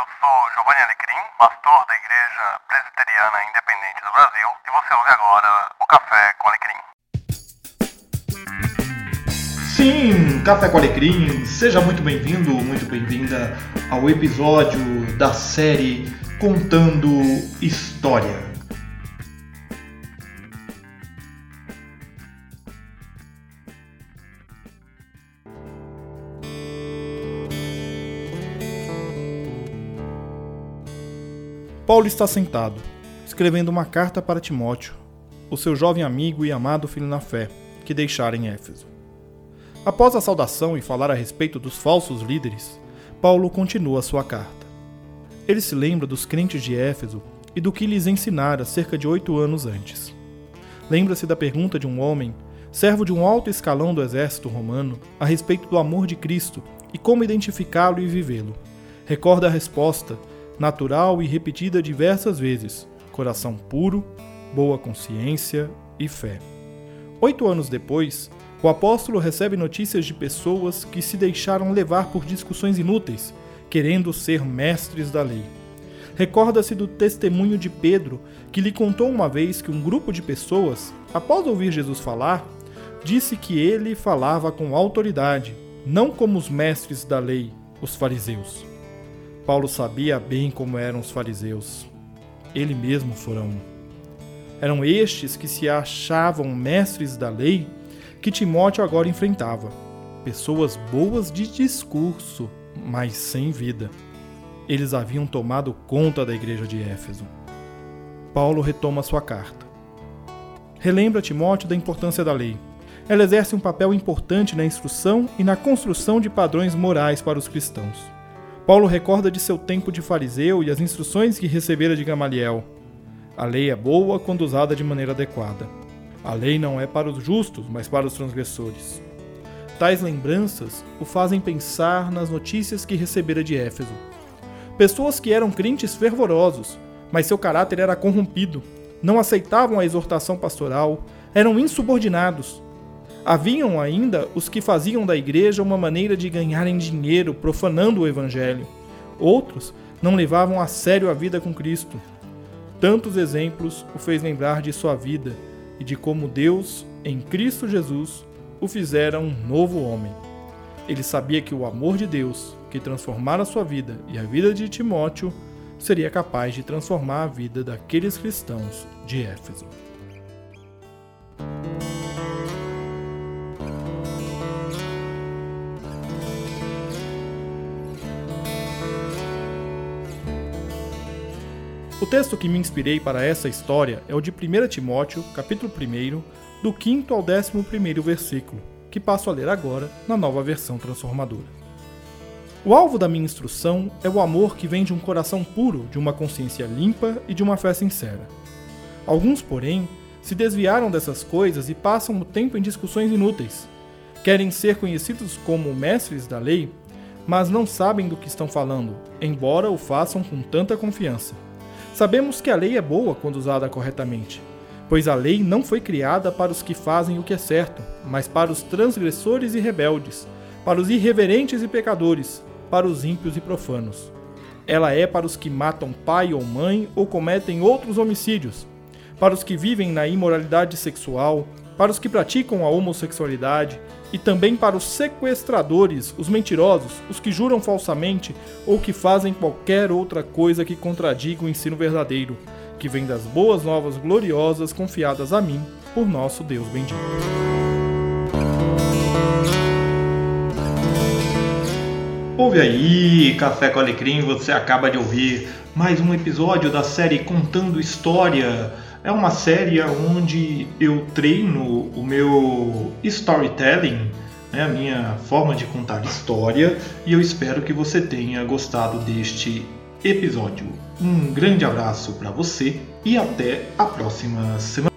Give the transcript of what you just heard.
eu sou Giovanni Alecrim, pastor da Igreja Presbiteriana Independente do Brasil, e você ouve agora o Café com Alecrim. Sim, Café com Alecrim, seja muito bem-vindo, muito bem-vinda ao episódio da série Contando História. Paulo está sentado, escrevendo uma carta para Timóteo, o seu jovem amigo e amado filho na fé, que deixara em Éfeso. Após a saudação e falar a respeito dos falsos líderes, Paulo continua sua carta. Ele se lembra dos crentes de Éfeso e do que lhes ensinara cerca de oito anos antes. Lembra-se da pergunta de um homem, servo de um alto escalão do exército romano, a respeito do amor de Cristo e como identificá-lo e vivê-lo. Recorda a resposta natural e repetida diversas vezes, coração puro, boa consciência e fé. Oito anos depois, o apóstolo recebe notícias de pessoas que se deixaram levar por discussões inúteis, querendo ser mestres da lei. Recorda-se do testemunho de Pedro, que lhe contou uma vez que um grupo de pessoas, após ouvir Jesus falar, disse que ele falava com autoridade, não como os mestres da lei, os fariseus. Paulo sabia bem como eram os fariseus. Ele mesmo fora um. Eram estes que se achavam mestres da lei que Timóteo agora enfrentava. Pessoas boas de discurso, mas sem vida. Eles haviam tomado conta da igreja de Éfeso. Paulo retoma sua carta. Relembra Timóteo da importância da lei. Ela exerce um papel importante na instrução e na construção de padrões morais para os cristãos. Paulo recorda de seu tempo de fariseu e as instruções que recebera de Gamaliel. A lei é boa quando usada de maneira adequada. A lei não é para os justos, mas para os transgressores. Tais lembranças o fazem pensar nas notícias que recebera de Éfeso. Pessoas que eram crentes fervorosos, mas seu caráter era corrompido, não aceitavam a exortação pastoral, eram insubordinados, Haviam ainda os que faziam da igreja uma maneira de ganharem dinheiro profanando o evangelho. Outros não levavam a sério a vida com Cristo. Tantos exemplos o fez lembrar de sua vida e de como Deus, em Cristo Jesus, o fizera um novo homem. Ele sabia que o amor de Deus, que transformara sua vida e a vida de Timóteo, seria capaz de transformar a vida daqueles cristãos de Éfeso. O texto que me inspirei para essa história é o de 1 Timóteo, capítulo 1, do 5 ao 11 versículo, que passo a ler agora na nova versão transformadora. O alvo da minha instrução é o amor que vem de um coração puro, de uma consciência limpa e de uma fé sincera. Alguns, porém, se desviaram dessas coisas e passam o tempo em discussões inúteis. Querem ser conhecidos como mestres da lei, mas não sabem do que estão falando, embora o façam com tanta confiança. Sabemos que a lei é boa quando usada corretamente, pois a lei não foi criada para os que fazem o que é certo, mas para os transgressores e rebeldes, para os irreverentes e pecadores, para os ímpios e profanos. Ela é para os que matam pai ou mãe ou cometem outros homicídios, para os que vivem na imoralidade sexual, para os que praticam a homossexualidade e também para os sequestradores, os mentirosos, os que juram falsamente ou que fazem qualquer outra coisa que contradiga o ensino verdadeiro, que vem das boas novas gloriosas confiadas a mim por nosso Deus bendito. Ouve aí, Café com Alecrim, você acaba de ouvir mais um episódio da série Contando História é uma série onde eu treino o meu storytelling, né, a minha forma de contar história, e eu espero que você tenha gostado deste episódio. Um grande abraço para você e até a próxima semana.